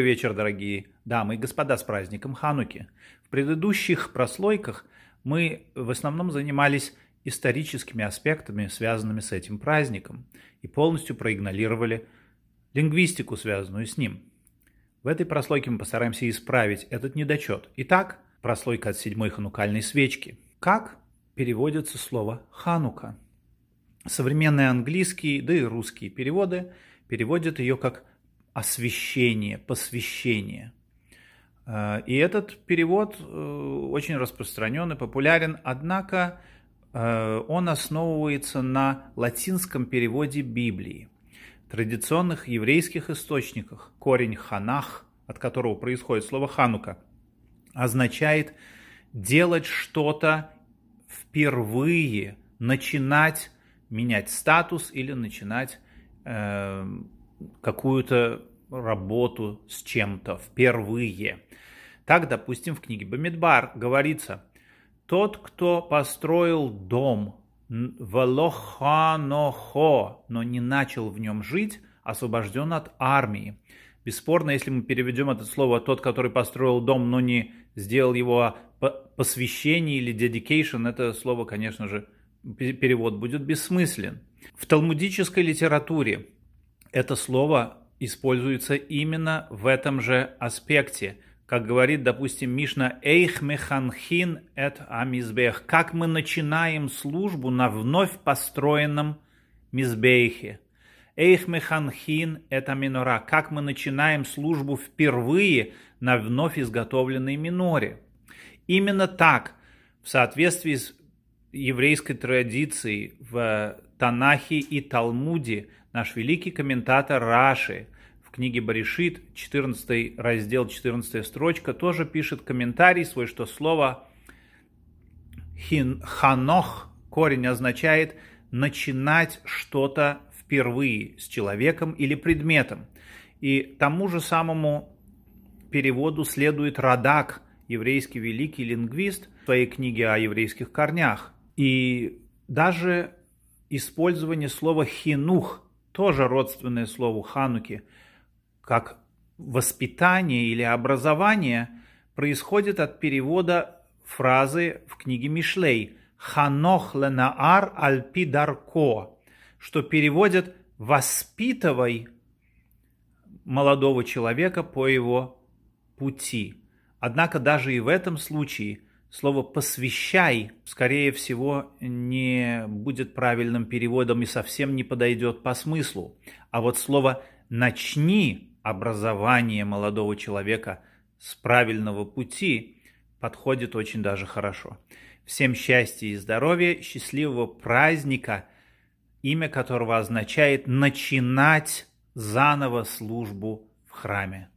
Вечер, дорогие дамы и господа, с праздником Хануки. В предыдущих прослойках мы в основном занимались историческими аспектами, связанными с этим праздником, и полностью проигнорировали лингвистику, связанную с ним. В этой прослойке мы постараемся исправить этот недочет. Итак, прослойка от седьмой ханукальной свечки. Как переводится слово «ханука»? Современные английские, да и русские переводы переводят ее как освящение, посвящение. Э, и этот перевод э, очень распространен и популярен, однако э, он основывается на латинском переводе Библии. В традиционных еврейских источниках корень «ханах», от которого происходит слово «ханука», означает делать что-то впервые, начинать менять статус или начинать какую-то работу с чем-то впервые. Так, допустим, в книге Бамидбар говорится, тот, кто построил дом Велоханохо, но не начал в нем жить, освобожден от армии. Бесспорно, если мы переведем это слово «тот, который построил дом, но не сделал его посвящение или dedication», это слово, конечно же, перевод будет бессмыслен. В талмудической литературе это слово используется именно в этом же аспекте. Как говорит, допустим, Мишна «Эйх механхин эт амизбех» как мы начинаем службу на вновь построенном мизбейхе. «Эйх механхин эт аминора» как мы начинаем службу впервые на вновь изготовленной миноре. Именно так, в соответствии с еврейской традицией в Танахе и Талмуде, наш великий комментатор Раши в книге Баришит, 14 раздел, 14 строчка, тоже пишет комментарий свой, что слово ханох, корень означает начинать что-то впервые с человеком или предметом. И тому же самому переводу следует Радак, еврейский великий лингвист, в своей книге о еврейских корнях. И даже использование слова хинух тоже родственное слову хануки, как воспитание или образование, происходит от перевода фразы в книге Мишлей «Ханох ленаар альпидарко», что переводят «воспитывай молодого человека по его пути». Однако даже и в этом случае – Слово «посвящай», скорее всего, не будет правильным переводом и совсем не подойдет по смыслу. А вот слово «начни» образование молодого человека с правильного пути подходит очень даже хорошо. Всем счастья и здоровья, счастливого праздника, имя которого означает «начинать заново службу в храме».